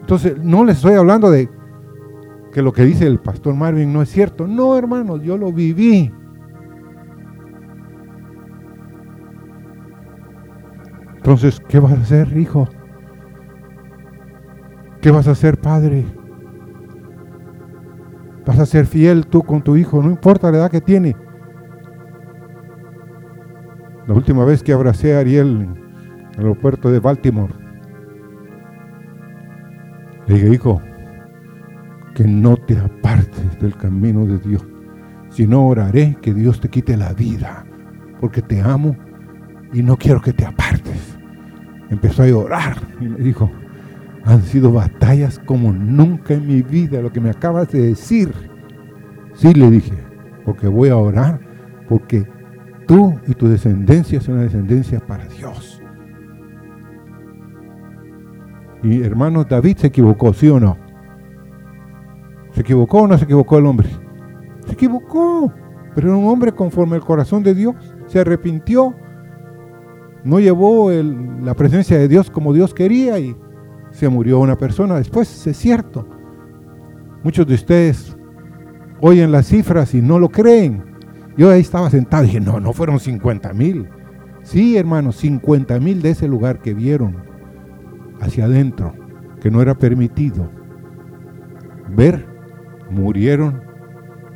Entonces, no les estoy hablando de que lo que dice el pastor Marvin no es cierto. No, hermanos, yo lo viví. Entonces, ¿qué vas a hacer, hijo? ¿Qué vas a hacer, padre? Vas a ser fiel tú con tu hijo, no importa la edad que tiene. La última vez que abracé a Ariel en el aeropuerto de Baltimore, le dije, hijo, que no te apartes del camino de Dios. Si no, oraré que Dios te quite la vida, porque te amo y no quiero que te apartes. Empezó a llorar y me dijo, han sido batallas como nunca en mi vida, lo que me acabas de decir. Sí, le dije, porque voy a orar, porque tú y tu descendencia son una descendencia para Dios. Y hermano, David se equivocó, ¿sí o no? ¿Se equivocó o no se equivocó el hombre? Se equivocó, pero era un hombre conforme al corazón de Dios. Se arrepintió, no llevó la presencia de Dios como Dios quería y se murió una persona. Después es cierto. Muchos de ustedes oyen las cifras y no lo creen. Yo ahí estaba sentado y dije, no, no fueron 50 mil. Sí, hermanos, 50 mil de ese lugar que vieron hacia adentro, que no era permitido ver, murieron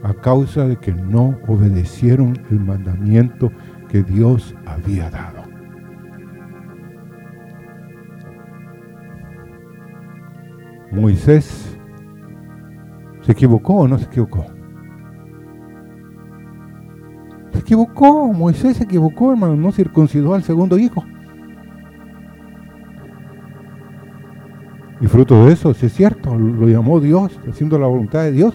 a causa de que no obedecieron el mandamiento que Dios había dado. Moisés se equivocó o no se equivocó. Se equivocó, Moisés se equivocó, hermano, no circuncidó al segundo hijo. Y fruto de eso, si es cierto, lo llamó Dios, haciendo la voluntad de Dios,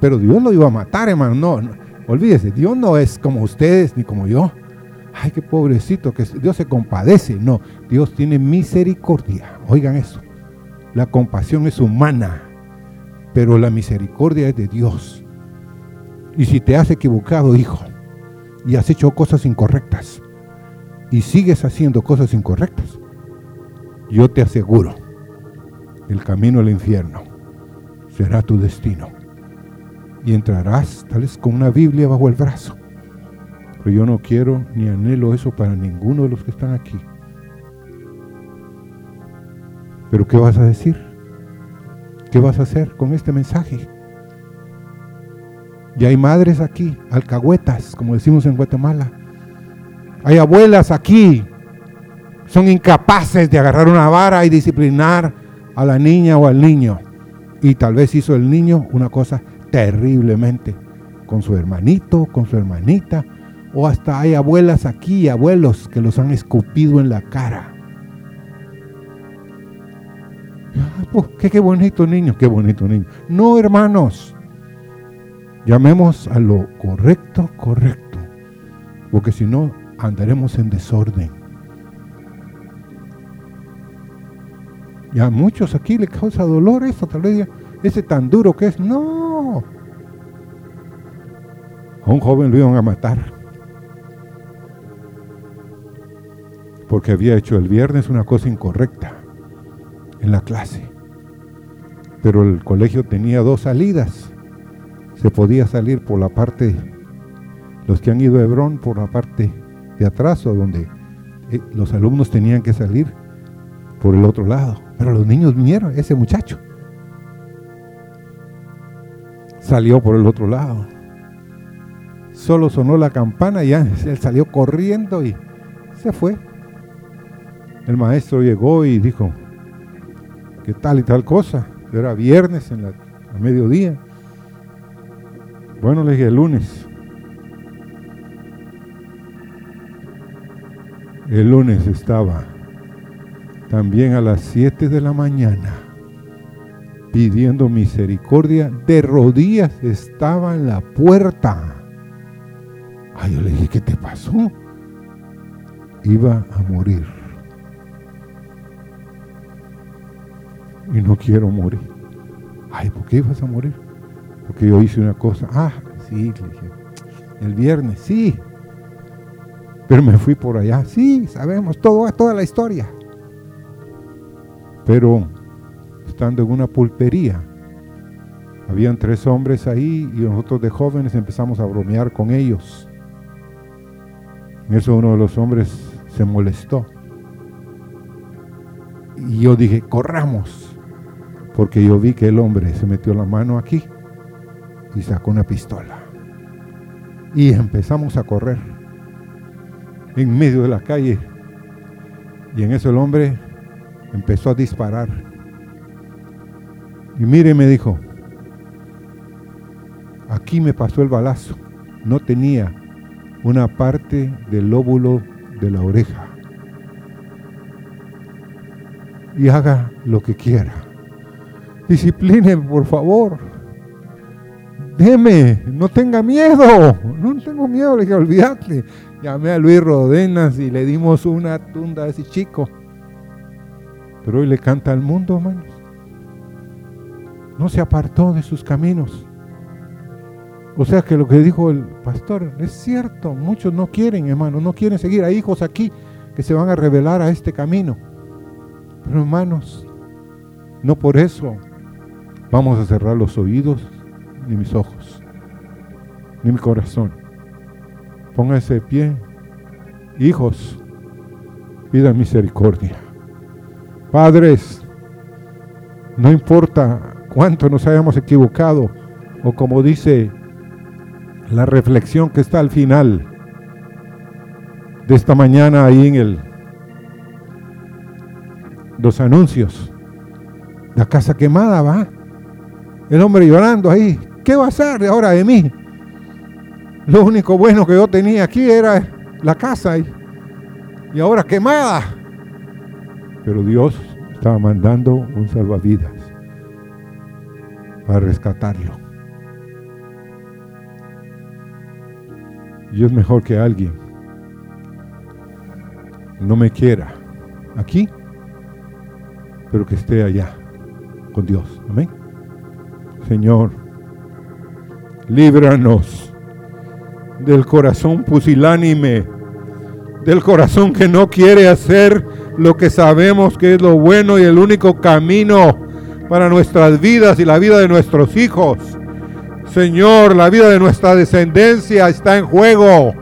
pero Dios lo iba a matar, hermano. No, no, olvídese, Dios no es como ustedes ni como yo. Ay, qué pobrecito, que Dios se compadece. No, Dios tiene misericordia. Oigan eso. La compasión es humana, pero la misericordia es de Dios. Y si te has equivocado, hijo, y has hecho cosas incorrectas, y sigues haciendo cosas incorrectas, yo te aseguro, el camino al infierno será tu destino. Y entrarás tal vez con una Biblia bajo el brazo. Pero yo no quiero ni anhelo eso para ninguno de los que están aquí. Pero ¿qué vas a decir? ¿Qué vas a hacer con este mensaje? Y hay madres aquí, alcahuetas, como decimos en Guatemala. Hay abuelas aquí, son incapaces de agarrar una vara y disciplinar a la niña o al niño. Y tal vez hizo el niño una cosa terriblemente con su hermanito, con su hermanita, o hasta hay abuelas aquí, abuelos que los han escupido en la cara. Pues, qué, qué bonito niño, qué bonito niño. No, hermanos, llamemos a lo correcto, correcto, porque si no andaremos en desorden. Y a muchos aquí le causa dolor eso, tal vez ese tan duro que es. No. A un joven lo iban a matar. Porque había hecho el viernes una cosa incorrecta en la clase. Pero el colegio tenía dos salidas. Se podía salir por la parte, los que han ido a Hebrón, por la parte de atrás, o donde eh, los alumnos tenían que salir por el otro lado. Pero los niños vinieron, ese muchacho salió por el otro lado. Solo sonó la campana y ya él salió corriendo y se fue. El maestro llegó y dijo, ¿qué tal y tal cosa? Era viernes en la, a mediodía. Bueno, le dije el lunes. El lunes estaba también a las 7 de la mañana pidiendo misericordia, de rodillas estaba en la puerta. Ay, yo le dije, ¿qué te pasó? Iba a morir. Y no quiero morir. Ay, ¿por qué ibas a morir? Porque yo hice una cosa. Ah, sí, le dije. El viernes, sí. Pero me fui por allá. Sí, sabemos toda la historia. Pero estando en una pulpería, habían tres hombres ahí y nosotros de jóvenes empezamos a bromear con ellos. En eso uno de los hombres se molestó. Y yo dije, corramos porque yo vi que el hombre se metió la mano aquí y sacó una pistola. Y empezamos a correr en medio de la calle. Y en eso el hombre empezó a disparar. Y mire, me dijo, aquí me pasó el balazo. No tenía una parte del lóbulo de la oreja. Y haga lo que quiera. Discipline, por favor. Deme, no tenga miedo. No tengo miedo, le dije, olvídate. Llamé a Luis Rodenas y le dimos una tunda a ese chico. Pero hoy le canta al mundo, hermanos. No se apartó de sus caminos. O sea que lo que dijo el pastor es cierto. Muchos no quieren, hermanos, no quieren seguir. Hay hijos aquí que se van a revelar a este camino. Pero hermanos, no por eso Vamos a cerrar los oídos, ni mis ojos, ni mi corazón. Póngase de pie. Hijos, pida misericordia. Padres, no importa cuánto nos hayamos equivocado, o como dice la reflexión que está al final de esta mañana ahí en el los anuncios. La casa quemada va. El hombre llorando ahí. ¿Qué va a hacer ahora de mí? Lo único bueno que yo tenía aquí era la casa y, y ahora quemada. Pero Dios estaba mandando un salvavidas para rescatarlo. Y es mejor que alguien no me quiera aquí, pero que esté allá con Dios. Amén. Señor, líbranos del corazón pusilánime, del corazón que no quiere hacer lo que sabemos que es lo bueno y el único camino para nuestras vidas y la vida de nuestros hijos. Señor, la vida de nuestra descendencia está en juego.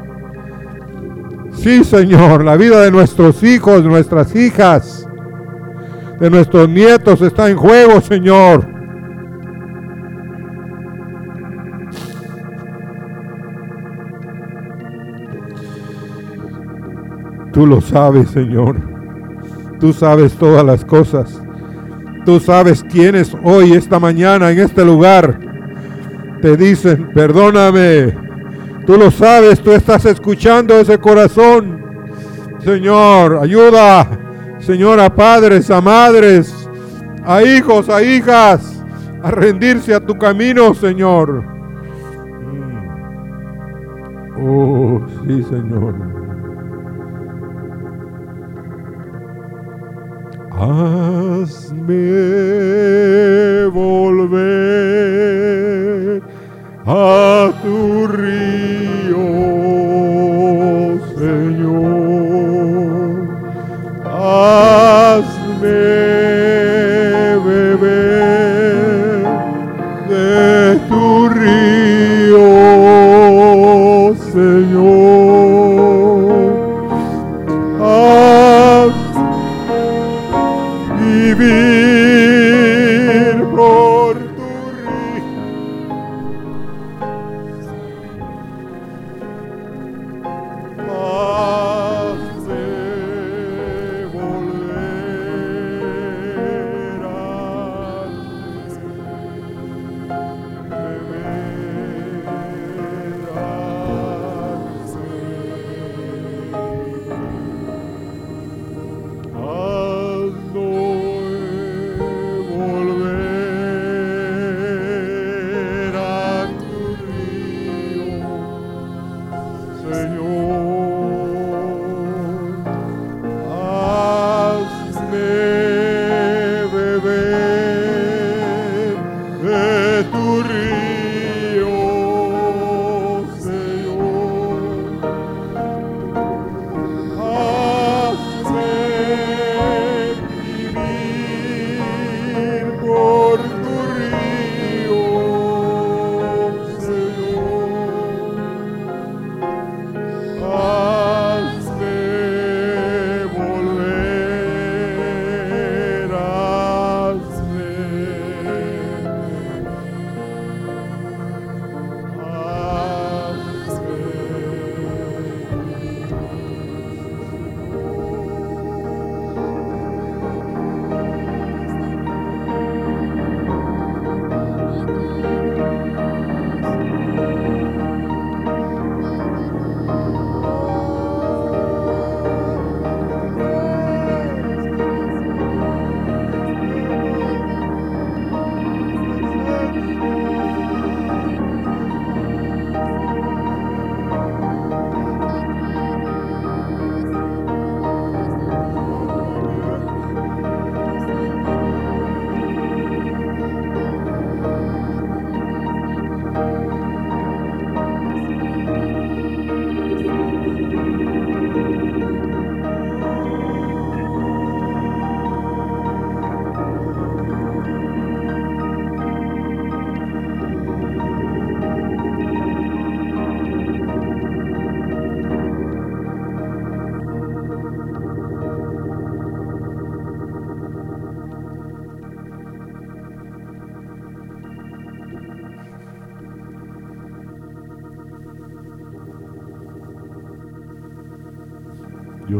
Sí, Señor, la vida de nuestros hijos, nuestras hijas, de nuestros nietos está en juego, Señor. Tú lo sabes, Señor. Tú sabes todas las cosas. Tú sabes quiénes hoy, esta mañana, en este lugar, te dicen, perdóname. Tú lo sabes, tú estás escuchando ese corazón. Señor, ayuda. Señor, a padres, a madres, a hijos, a hijas, a rendirse a tu camino, Señor. Mm. Oh, sí, Señor. Hazme volver a tu río,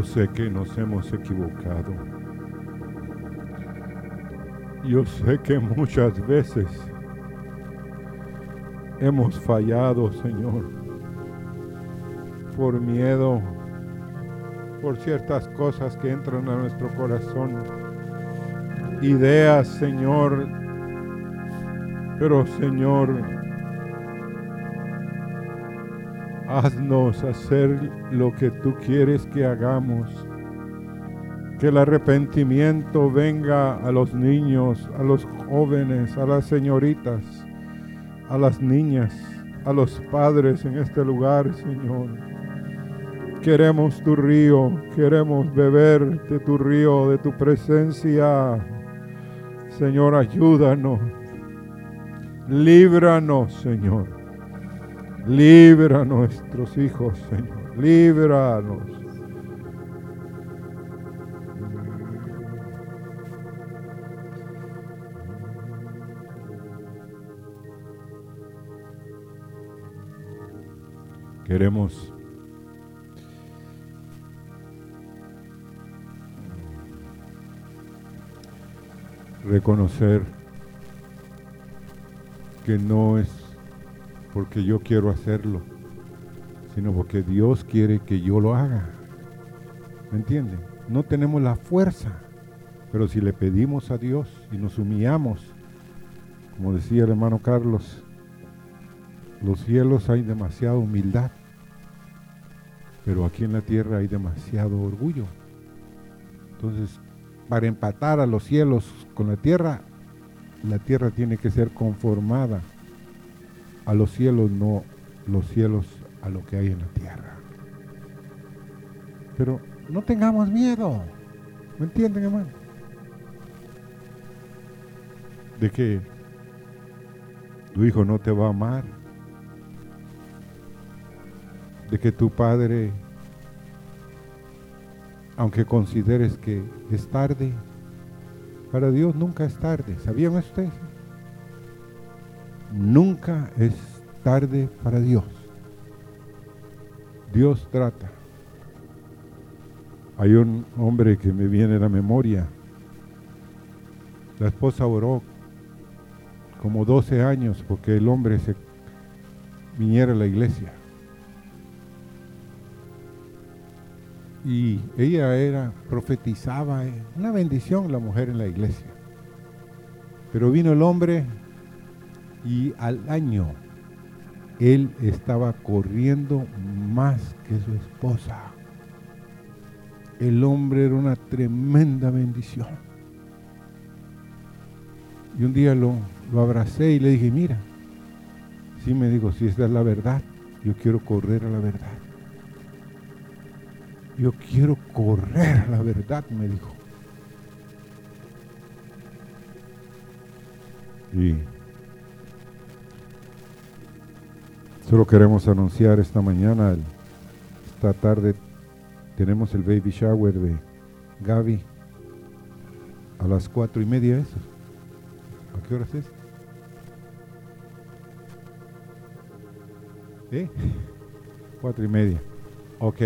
Yo sé que nos hemos equivocado. Yo sé que muchas veces hemos fallado, Señor, por miedo, por ciertas cosas que entran a nuestro corazón, ideas, Señor. Pero, Señor, haznos hacer lo que tú quieres que hagamos. Que el arrepentimiento venga a los niños, a los jóvenes, a las señoritas, a las niñas, a los padres en este lugar, Señor. Queremos tu río, queremos beber de tu río, de tu presencia. Señor, ayúdanos. Líbranos, Señor. Libra a nuestros hijos, Señor. Líbranos. Queremos reconocer que no es porque yo quiero hacerlo, sino porque Dios quiere que yo lo haga. ¿Me entienden? No tenemos la fuerza, pero si le pedimos a Dios y nos humillamos, como decía el hermano Carlos, los cielos hay demasiada humildad, pero aquí en la tierra hay demasiado orgullo. Entonces, para empatar a los cielos con la tierra, la tierra tiene que ser conformada a los cielos, no los cielos a lo que hay en la tierra. Pero no tengamos miedo. ¿Me entienden, hermano? De que tu hijo no te va a amar. De que tu padre, aunque consideres que es tarde, para Dios nunca es tarde. ¿Sabían ustedes? Nunca es tarde para Dios. Dios trata. Hay un hombre que me viene a la memoria. La esposa oró como 12 años porque el hombre se viniera a la iglesia. Y ella era, profetizaba, eh, una bendición la mujer en la iglesia. Pero vino el hombre y al año él estaba corriendo más que su esposa. El hombre era una tremenda bendición. Y un día lo, abracé y le dije, mira, sí me dijo, si esta es la verdad, yo quiero correr a la verdad. Yo quiero correr a la verdad, me dijo. Y Solo queremos anunciar esta mañana, esta tarde, tenemos el baby shower de Gaby a las cuatro y media. ¿eso? ¿A qué horas es? ¿Eh? Cuatro y media. Ok.